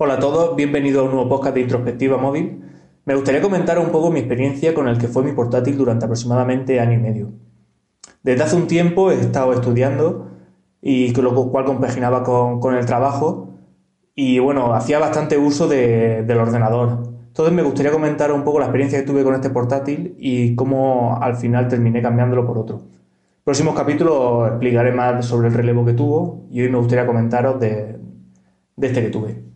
Hola a todos, bienvenidos a un nuevo podcast de Introspectiva Móvil. Me gustaría comentar un poco mi experiencia con el que fue mi portátil durante aproximadamente año y medio. Desde hace un tiempo he estado estudiando y con lo cual compaginaba con, el trabajo y bueno, hacía bastante uso del ordenador. Entonces me gustaría comentar un poco la experiencia que tuve con este portátil y cómo al final terminé cambiándolo por otro. Próximos capítulos explicaré más sobre el relevo que tuvo y hoy me gustaría comentaros de, de este que tuve.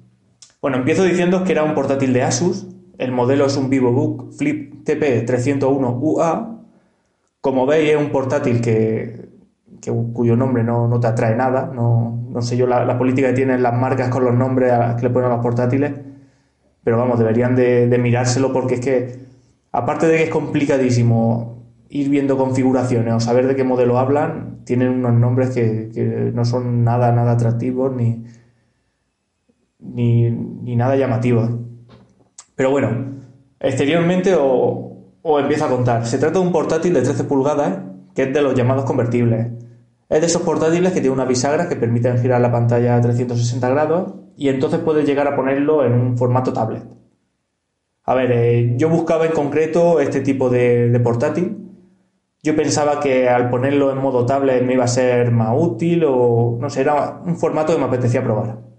Bueno, empiezo diciendo que era un portátil de Asus. El modelo es un VivoBook Flip TP301UA. Como veis, es un portátil que, cuyo nombre no, te atrae nada. No, sé yo la, política que tienen las marcas con los nombres que le ponen a los portátiles. Pero vamos, deberían de, mirárselo porque es que, aparte de que es complicadísimo ir viendo configuraciones o saber de qué modelo hablan, tienen unos nombres que, que no son nada, nada atractivos ni, ni, nada llamativo. Pero bueno, exteriormente os, empiezo a contar. Se trata de un portátil de 13 pulgadas que es de los llamados convertibles. Es de esos portátiles que tiene una bisagra que permiten girar la pantalla a 360 grados y entonces puedes llegar a ponerlo en un formato tablet. A ver, eh, yo buscaba en concreto este tipo de, de, portátil. Yo pensaba que al ponerlo en modo tablet me iba a ser más útil o no sé, era un formato que me apetecía probar.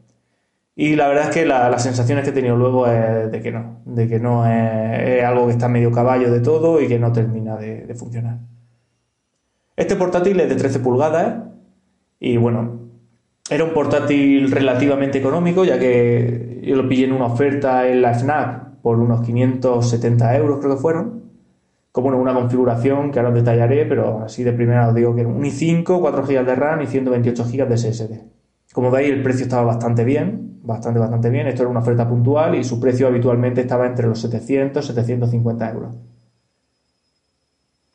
Y la verdad es que las sensaciones que he tenido luego es de que no, de que no es, algo que está medio caballo de todo y que no termina de, funcionar. Este portátil es de 13 pulgadas y bueno, era un portátil relativamente económico ya que yo lo pillé en una oferta en la FNAC por unos 570 euros creo que fueron. Como una configuración que ahora os detallaré, pero así de primera os digo que un i5, 4 GB de RAM y 128 GB de SSD. Como veis el precio estaba bastante bien, bastante, bastante bien. Esto era una oferta puntual y su precio habitualmente estaba entre los 700 750 euros.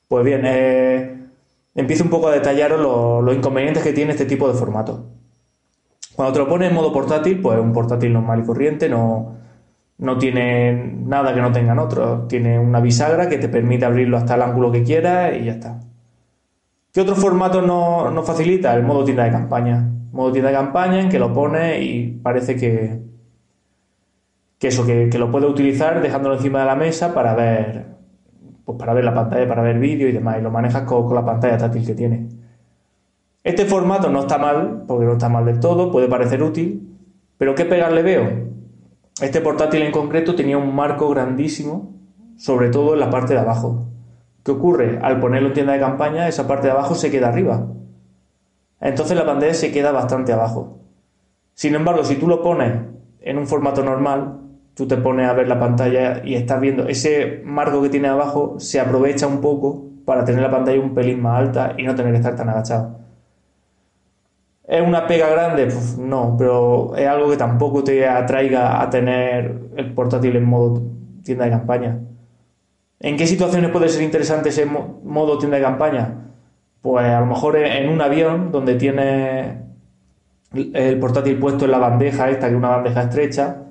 Pues bien, eh, empiezo un poco a detallaros los, inconvenientes que tiene este tipo de formato. Cuando te lo pones en modo portátil, pues un portátil normal y corriente, no, no tiene nada que no tengan otros. Tiene una bisagra que te permite abrirlo hasta el ángulo que quieras y ya está. ¿Qué otro formato no facilita? El modo tienda de campaña modo tienda de campaña en que lo pone y parece que, que eso, que, lo puede utilizar dejándolo encima de la mesa para ver, pues para ver la pantalla, para ver vídeo y demás, y lo manejas con, la pantalla táctil que tiene. Este formato no está mal, porque no está mal del todo, puede parecer útil, pero ¿qué pegar le veo? Este portátil en concreto tenía un marco grandísimo, sobre todo en la parte de abajo. ¿Qué ocurre? Al ponerlo en tienda de campaña, esa parte de abajo se queda arriba entonces la pantalla se queda bastante abajo. Sin embargo, si tú lo pones en un formato normal, tú te pones a ver la pantalla y estás viendo ese marco que tiene abajo, se aprovecha un poco para tener la pantalla un pelín más alta y no tener que estar tan agachado. ¿Es una pega grande? Pues no, pero es algo que tampoco te atraiga a tener el portátil en modo tienda de campaña. ¿En qué situaciones puede ser interesante ese modo tienda de campaña? Pues a lo mejor en un avión donde tiene el portátil puesto en la bandeja esta, que es una bandeja estrecha,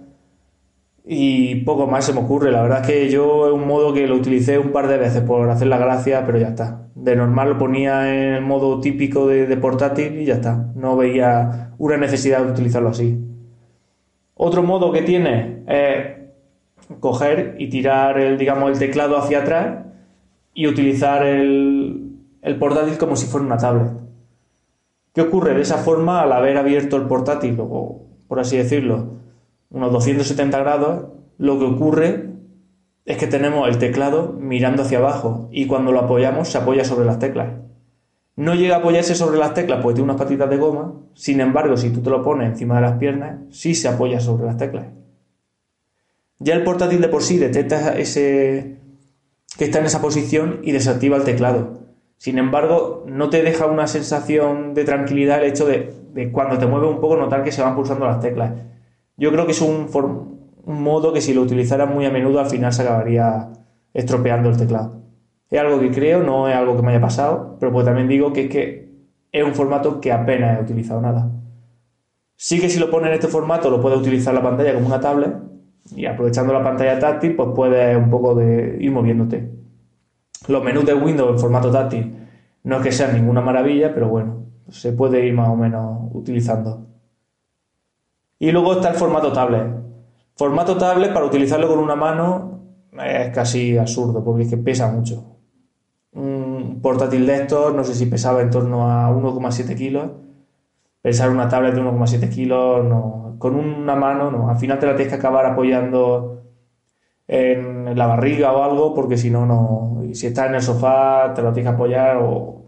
y poco más se me ocurre. La verdad es que yo es un modo que lo utilicé un par de veces por hacer la gracia, pero ya está. De normal lo ponía en el modo típico de, portátil y ya está. No veía una necesidad de utilizarlo así. Otro modo que tiene es coger y tirar el, digamos, el teclado hacia atrás y utilizar el, el portátil como si fuera una tablet. ¿Qué ocurre? De esa forma, al haber abierto el portátil, o por así decirlo, unos 270 grados, lo que ocurre es que tenemos el teclado mirando hacia abajo y cuando lo apoyamos se apoya sobre las teclas. No llega a apoyarse sobre las teclas porque tiene unas patitas de goma, sin embargo, si tú te lo pones encima de las piernas, sí se apoya sobre las teclas. Ya el portátil de por sí detecta ese que está en esa posición y desactiva el teclado. Sin embargo, no te deja una sensación de tranquilidad el hecho de, cuando te mueves un poco notar que se van pulsando las teclas. Yo creo que es un, un modo que si lo utilizaras muy a menudo al final se acabaría estropeando el teclado. Es algo que creo, no es algo que me haya pasado, pero pues también digo que es que es un formato que apenas he utilizado nada. Sí que si lo pones en este formato lo puedes utilizar la pantalla como una tablet y aprovechando la pantalla táctil pues puedes un poco de ir moviéndote. Los menús de Windows en formato táctil no es que sean ninguna maravilla, pero bueno, se puede ir más o menos utilizando. Y luego está el formato tablet. Formato tablet para utilizarlo con una mano es casi absurdo porque es que pesa mucho. Un portátil de estos, no sé si pesaba en torno a 1,7 kilos. Pesar una tablet de 1,7 kilos, no. con una mano, no. Al final te la tienes que acabar apoyando en la barriga o algo, porque si no, no. Si estás en el sofá, te lo tienes que apoyar o,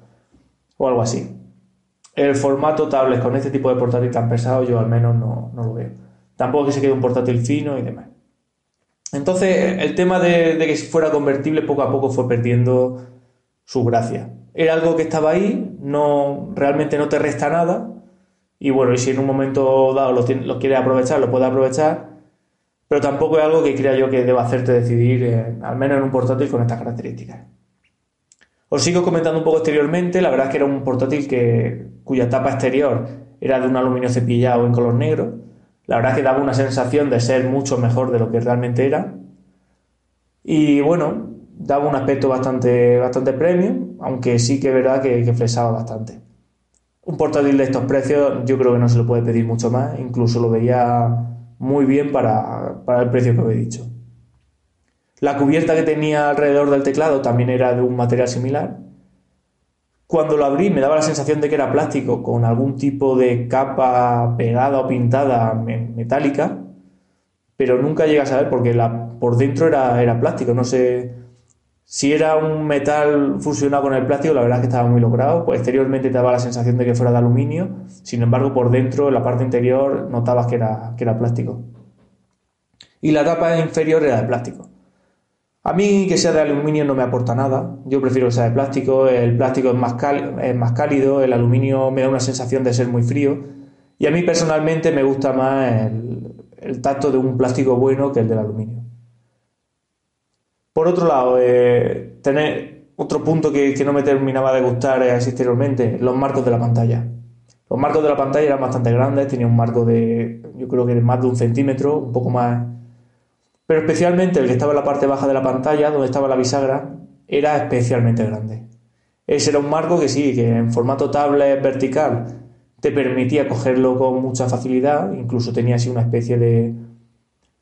o algo así. El formato tablet con este tipo de portátil tan pesado, yo al menos no, lo veo. Tampoco que se quede un portátil fino y demás. Entonces, el tema de, de que fuera convertible poco a poco fue perdiendo su gracia. Era algo que estaba ahí, no realmente no te resta nada. Y bueno, y si en un momento dado lo, lo quieres aprovechar, lo puedes aprovechar. Pero tampoco es algo que crea yo que deba hacerte decidir, al menos en un portátil con estas características. Os sigo comentando un poco exteriormente. La verdad es que era un portátil que, cuya tapa exterior era de un aluminio cepillado en color negro. La verdad es que daba una sensación de ser mucho mejor de lo que realmente era. Y bueno, daba un aspecto bastante, bastante premium, aunque sí que es verdad que, que flexaba bastante. Un portátil de estos precios yo creo que no se lo puede pedir mucho más, incluso lo veía muy bien para, para el precio que os he dicho. La cubierta que tenía alrededor del teclado también era de un material similar. Cuando lo abrí me daba la sensación de que era plástico, con algún tipo de capa pegada o pintada metálica, pero nunca llega a saber porque la, por dentro era, era plástico, no sé si era un metal fusionado con el plástico, la verdad es que estaba muy logrado. Pues exteriormente te daba la sensación de que fuera de aluminio. Sin embargo, por dentro, en la parte interior, notabas que era, que era plástico. Y la tapa inferior era de plástico. A mí que sea de aluminio no me aporta nada. Yo prefiero que sea de plástico. El plástico es más, es más cálido. El aluminio me da una sensación de ser muy frío. Y a mí personalmente me gusta más el, el tacto de un plástico bueno que el del aluminio. Por otro lado, eh, tener otro punto que, no me terminaba de gustar es exteriormente, los marcos de la pantalla. Los marcos de la pantalla eran bastante grandes, tenía un marco de, yo creo que de más de un centímetro, un poco más. Pero especialmente el que estaba en la parte baja de la pantalla, donde estaba la bisagra, era especialmente grande. Ese era un marco que sí, que en formato tablet vertical te permitía cogerlo con mucha facilidad, incluso tenía así una especie de,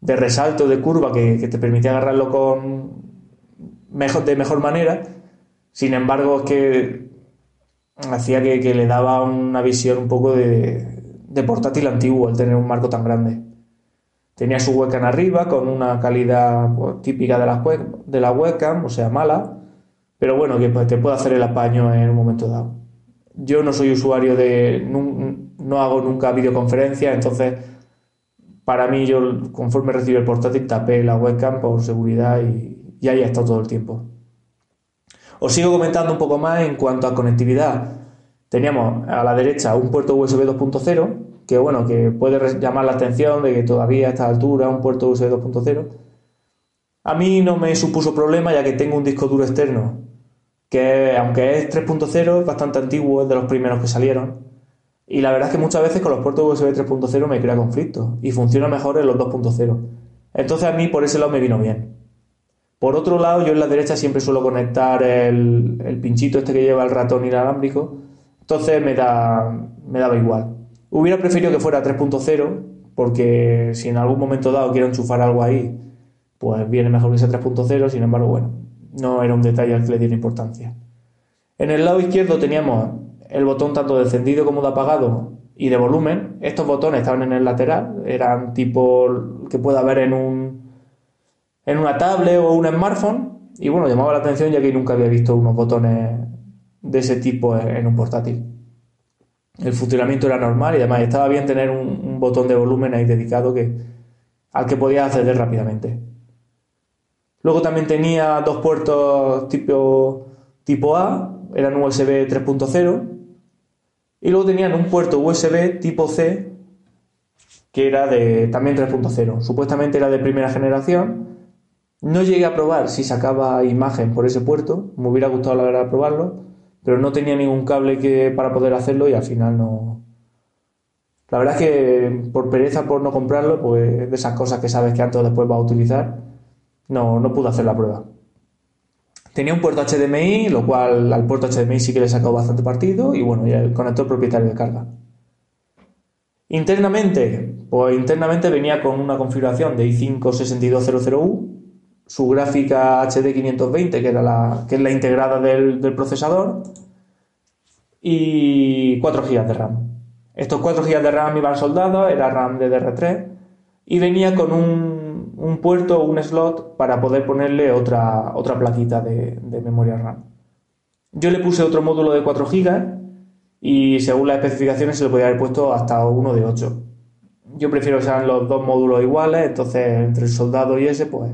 de resalto, de curva, que te permitía agarrarlo con, de mejor manera. Sin embargo, es que hacía que, le daba una visión un poco de, de, portátil antiguo el tener un marco tan grande. Tenía su webcam arriba con una calidad pues, típica de la, de la webcam, o sea, mala, pero bueno, que pues, te puede hacer el apaño en un momento dado. Yo no soy usuario de. No, no hago nunca videoconferencias, entonces para mí, yo conforme recibí el portátil, tapé la webcam por seguridad y, y ahí ha estado todo el tiempo. Os sigo comentando un poco más en cuanto a conectividad. Teníamos a la derecha un puerto USB 2.0, que bueno, que puede llamar la atención de que todavía a esta altura un puerto USB 2.0. A mí no me supuso problema ya que tengo un disco duro externo, que aunque es 3.0, es bastante antiguo, es de los primeros que salieron. Y la verdad es que muchas veces con los puertos USB 3.0 me crea conflicto y funciona mejor en los 2.0. Entonces a mí por ese lado me vino bien. Por otro lado, yo en la derecha siempre suelo conectar el, pinchito este que lleva el ratón inalámbrico, entonces me, da, me daba igual. Hubiera preferido que fuera 3.0, porque si en algún momento dado quiero enchufar algo ahí, pues viene mejor que sea 3.0, sin embargo, bueno, no era un detalle al que le diera importancia. En el lado izquierdo teníamos el botón tanto de encendido como de apagado y de volumen. Estos botones estaban en el lateral, eran tipo que pueda haber en un en una tablet o un smartphone. Y bueno, llamaba la atención ya que nunca había visto unos botones de ese tipo en un portátil. El funcionamiento era normal y además estaba bien tener un, botón de volumen ahí dedicado que, al que podía acceder rápidamente. Luego también tenía dos puertos tipo, tipo A, eran USB 3.0. Y luego tenían un puerto USB tipo C que era de también 3.0. Supuestamente era de primera generación. No llegué a probar si sacaba imagen por ese puerto, me hubiera gustado la verdad probarlo, pero no tenía ningún cable que, para poder hacerlo y al final no, la verdad es que por pereza, por no comprarlo, pues de esas cosas que sabes que antes o después vas a utilizar, no, no pude hacer la prueba. Tenía un puerto HDMI, lo cual al puerto HDMI sí que le he sacado bastante partido, y bueno, y el conector propietario de carga. Internamente, pues internamente venía con una configuración de i5-62000U, su gráfica HD 520, que, era la, que es la integrada del, del procesador, y 4 GB de RAM. Estos 4 GB de RAM iban soldados, era RAM DDR3 y venía con un, un puerto o un slot para poder ponerle otra, otra plaquita de, memoria RAM. Yo le puse otro módulo de 4 GB y según las especificaciones se le podía haber puesto hasta uno de 8. Yo prefiero que sean los dos módulos iguales, entonces entre el soldado y ese, pues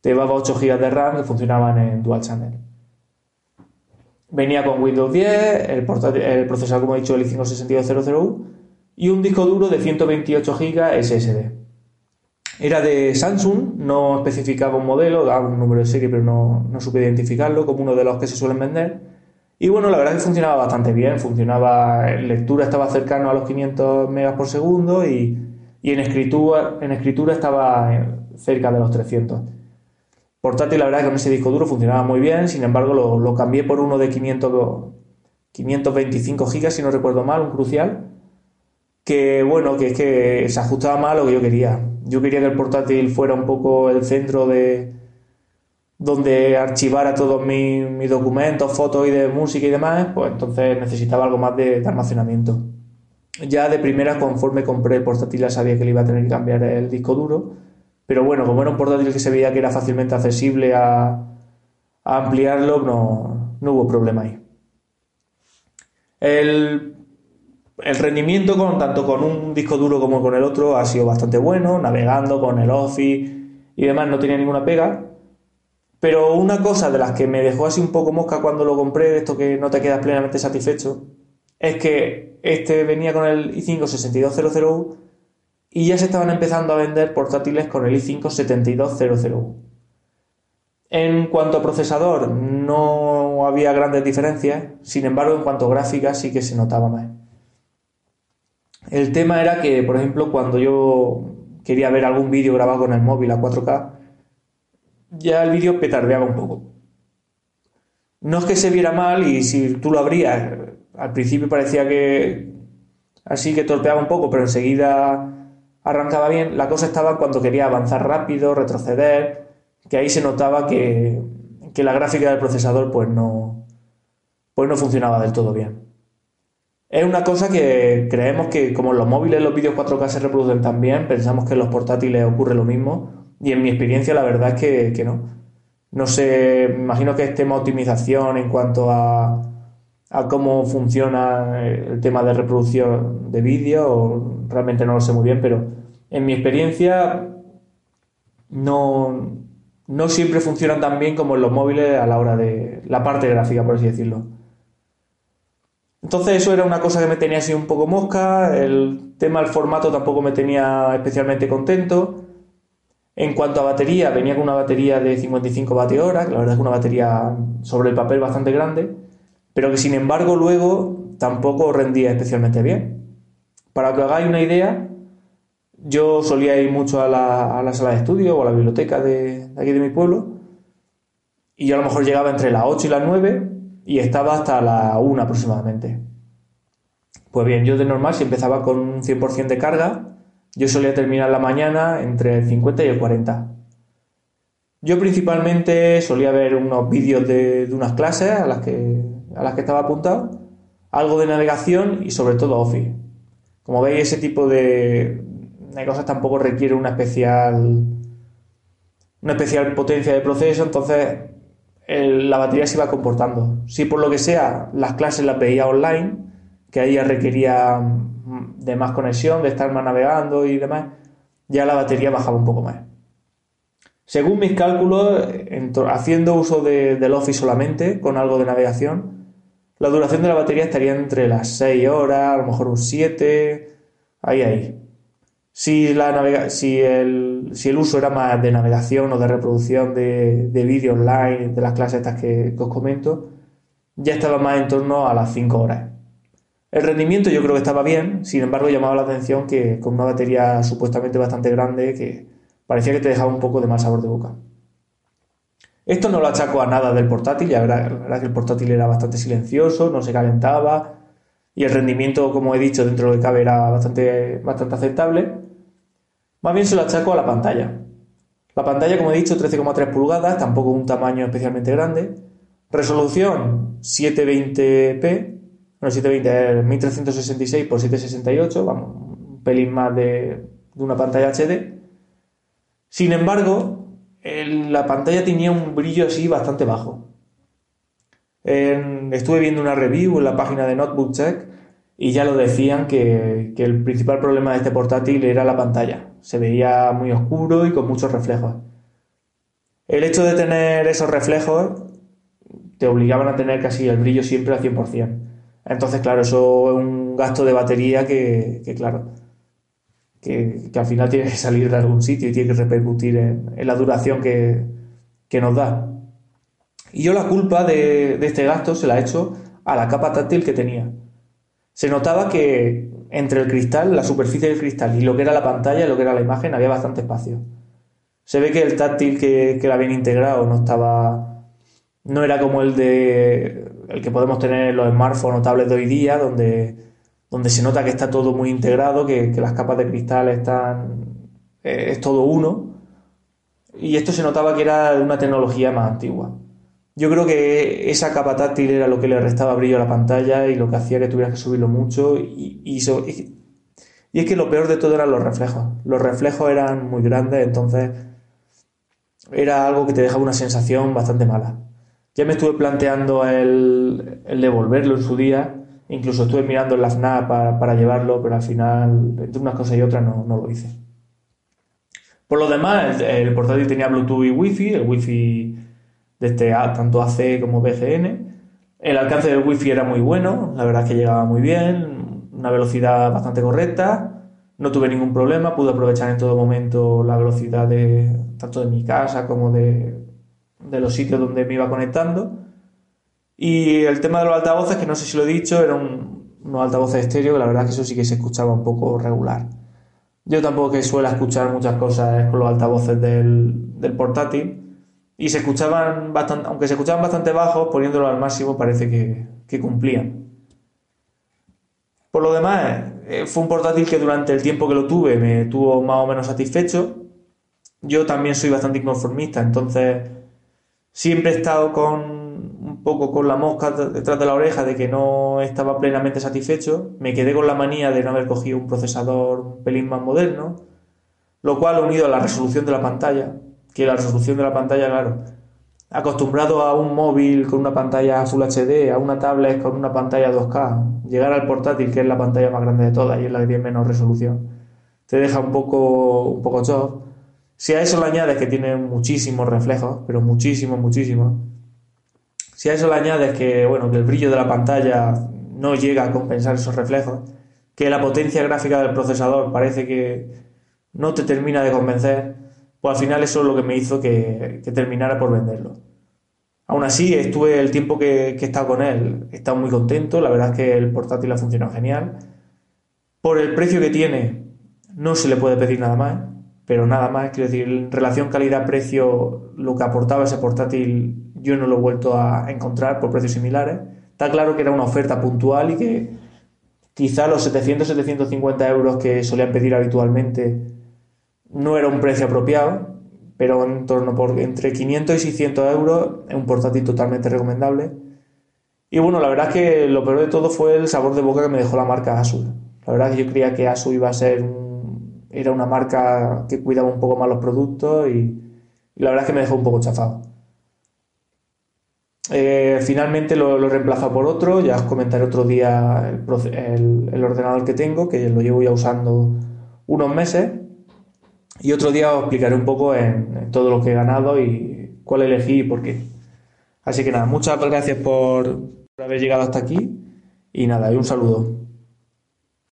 te llevaba 8 GB de RAM que funcionaban en dual channel. Venía con Windows 10, el, el procesador, como he dicho, el i5-6200U y un disco duro de 128 GB SSD. Era de Samsung, no especificaba un modelo, daba un número de serie, pero no, no supe identificarlo como uno de los que se suelen vender. Y bueno, la verdad es que funcionaba bastante bien, funcionaba, en lectura estaba cercano a los 500 megas por segundo y, y en, escritura, en escritura estaba cerca de los 300. Portátil, la verdad que con ese disco duro funcionaba muy bien, sin embargo lo, cambié por uno de 500, 525 GB, si no recuerdo mal, un crucial, que bueno, que es que se ajustaba mal a lo que yo quería. Yo quería que el portátil fuera un poco el centro de donde archivara todos mis, documentos, fotos y de música y demás, pues entonces necesitaba algo más de, de almacenamiento. Ya de primera, conforme compré el portátil, ya sabía que le iba a tener que cambiar el disco duro pero bueno, como era un portátil que se veía que era fácilmente accesible a, ampliarlo, no, hubo problema ahí. El, rendimiento con, tanto con un disco duro como con el otro ha sido bastante bueno, navegando con el Office y demás no tenía ninguna pega. Pero una cosa de las que me dejó así un poco mosca cuando lo compré, esto que no te quedas plenamente satisfecho, es que este venía con el i5 6200U y ya se estaban empezando a vender portátiles con el i5 7200U. En cuanto a procesador, no había grandes diferencias, sin embargo, en cuanto a gráfica sí que se notaba más. El tema era que, por ejemplo, cuando yo quería ver algún vídeo grabado con el móvil a 4K, ya el vídeo petardeaba un poco. No es que se viera mal y si tú lo abrías, al principio parecía que así que torpeaba un poco, pero enseguida arrancaba bien. La cosa estaba cuando quería avanzar rápido, retroceder, que ahí se notaba que, la gráfica del procesador pues no, pues no funcionaba del todo bien. Es una cosa que creemos que como en los móviles los vídeos 4K se reproducen también, pensamos que en los portátiles ocurre lo mismo y en mi experiencia la verdad es que, que no. No sé, imagino que es tema optimización en cuanto a, a cómo funciona el tema de reproducción de vídeo, realmente no lo sé muy bien, pero en mi experiencia no, no siempre funcionan tan bien como en los móviles a la hora de la parte gráfica, por así decirlo. Entonces eso era una cosa que me tenía así un poco mosca, el tema del formato tampoco me tenía especialmente contento. En cuanto a batería, venía con una batería de 55 vatios hora, que la verdad es una batería sobre el papel bastante grande, pero que sin embargo luego tampoco rendía especialmente bien. Para que hagáis una idea, yo solía ir mucho a la, sala de estudio o a la biblioteca de, aquí de mi pueblo y yo a lo mejor llegaba entre las 8 y las 9 y estaba hasta la 1 aproximadamente. Pues bien, yo de normal si empezaba con un 100% de carga, yo solía terminar la mañana entre el 50 y el 40. Yo principalmente solía ver unos vídeos de, de unas clases a las, que, a las que estaba apuntado, algo de navegación y sobre todo Office. Como veis, ese tipo de, hay cosas tampoco requiere una especial una especial potencia de proceso, entonces la batería se iba comportando. Si por lo que sea las clases las veía online, que ahí ya requería mm, de más conexión, de estar más navegando y demás, ya la batería bajaba un poco más. Según mis cálculos, haciendo uso de, del Office solamente, con algo de navegación, la duración de la batería estaría entre las 6 horas, a lo mejor un 7, ahí, ahí. Si, la si, el, si el uso era más de navegación o de reproducción de, de vídeo online, de las clases estas que, os comento, ya estaba más en torno a las 5 horas. El rendimiento yo creo que estaba bien, sin embargo llamaba la atención que con una batería supuestamente bastante grande que parecía que te dejaba un poco de mal sabor de boca. Esto no lo achaco a nada del portátil, la verdad que el portátil era bastante silencioso, no se calentaba y el rendimiento, como he dicho, dentro de lo que cabe era bastante, bastante aceptable. Más bien se lo achaco a la pantalla. La pantalla, como he dicho, 13,3 pulgadas, tampoco un tamaño especialmente grande. Resolución 720p, bueno, 720 es 1366 x 768, vamos, un pelín más de, una pantalla HD. Sin embargo, la pantalla tenía un brillo así bastante bajo. estuve viendo una review en la página de Notebook Check y ya lo decían que, el principal problema de este portátil era la pantalla. Se veía muy oscuro y con muchos reflejos. El hecho de tener esos reflejos te obligaban a tener casi el brillo siempre al 100%. Entonces, claro, eso es un gasto de batería que, claro, que, al final tiene que salir de algún sitio y tiene que repercutir en, la duración que, nos da. Y yo la culpa de, de este gasto se la he hecho a la capa táctil que tenía se notaba que entre el cristal, la superficie del cristal y lo que era la pantalla, lo que era la imagen, había bastante espacio. Se ve que el táctil que, que la habían integrado no estaba. no era como el de. el que podemos tener en los smartphones o tablets de hoy día, donde, donde se nota que está todo muy integrado, que, las capas de cristal están. Eh, es todo uno. Y esto se notaba que era de una tecnología más antigua. Yo creo que esa capa táctil era lo que le restaba brillo a la pantalla y lo que hacía que tuvieras que subirlo mucho. Y, y, es que lo peor de todo eran los reflejos. Los reflejos eran muy grandes, entonces era algo que te dejaba una sensación bastante mala. Ya me estuve planteando el, devolverlo en su día, incluso estuve mirando en la FNAP para, llevarlo, pero al final, entre unas cosas y otras, no, lo hice. Por lo demás, el, el portátil tenía Bluetooth y Wi-Fi, el Wi-Fi de este tanto AC como BGN. El alcance del wifi era muy bueno, la verdad es que llegaba muy bien, una velocidad bastante correcta, no tuve ningún problema, pude aprovechar en todo momento la velocidad de tanto de mi casa como de, de los sitios donde me iba conectando. Y el tema de los altavoces, que no sé si lo he dicho, eran un, unos altavoces estéreo, que la verdad es que eso sí que se escuchaba un poco regular. Yo tampoco que suelo escuchar muchas cosas con los altavoces del, del portátil, y se escuchaban bastante, aunque se escuchaban bastante bajos, poniéndolo al máximo parece que, cumplían. Por lo demás, eh, fue un portátil que durante el tiempo que lo tuve me tuvo más o menos satisfecho. Yo también soy bastante inconformista, entonces siempre he estado con un poco con la mosca detrás de la oreja de que no estaba plenamente satisfecho. Me quedé con la manía de no haber cogido un procesador un pelín más moderno, lo cual unido a la resolución de la pantalla, que la resolución de la pantalla, claro, acostumbrado a un móvil con una pantalla Full HD, a una tablet con una pantalla 2K, llegar al portátil, que es la pantalla más grande de todas y es la que tiene menos resolución, te deja un poco, un poco shock. Si a eso le añades que tiene muchísimos reflejos, pero muchísimos, muchísimos, si a eso le añades que, bueno, que el brillo de la pantalla no llega a compensar esos reflejos, que la potencia gráfica del procesador parece que no te termina de convencer, pues al final eso es lo que me hizo que, terminara por venderlo. Aún así, estuve el tiempo que, he estado con él, he estado muy contento, la verdad es que el portátil ha funcionado genial. Por el precio que tiene, no se le puede pedir nada más, pero nada más, quiero decir, en relación calidad-precio, lo que aportaba ese portátil yo no lo he vuelto a encontrar por precios similares. Está claro que era una oferta puntual y que quizá los 700-750 euros que solían pedir habitualmente no era un precio apropiado, pero en torno por entre 500 y 600 euros es un portátil totalmente recomendable. Y bueno, la verdad es que lo peor de todo fue el sabor de boca que me dejó la marca Asus. La verdad es que yo creía que Asus iba a ser era una marca que cuidaba un poco más los productos y, la verdad es que me dejó un poco chafado. Eh, finalmente lo, lo, he reemplazado por otro, ya os comentaré otro día el, el ordenador que tengo, que lo llevo ya usando unos meses y otro día os explicaré un poco en, todo lo que he ganado y cuál elegí y por qué. Así que nada, muchas gracias por haber llegado hasta aquí y nada, y un saludo.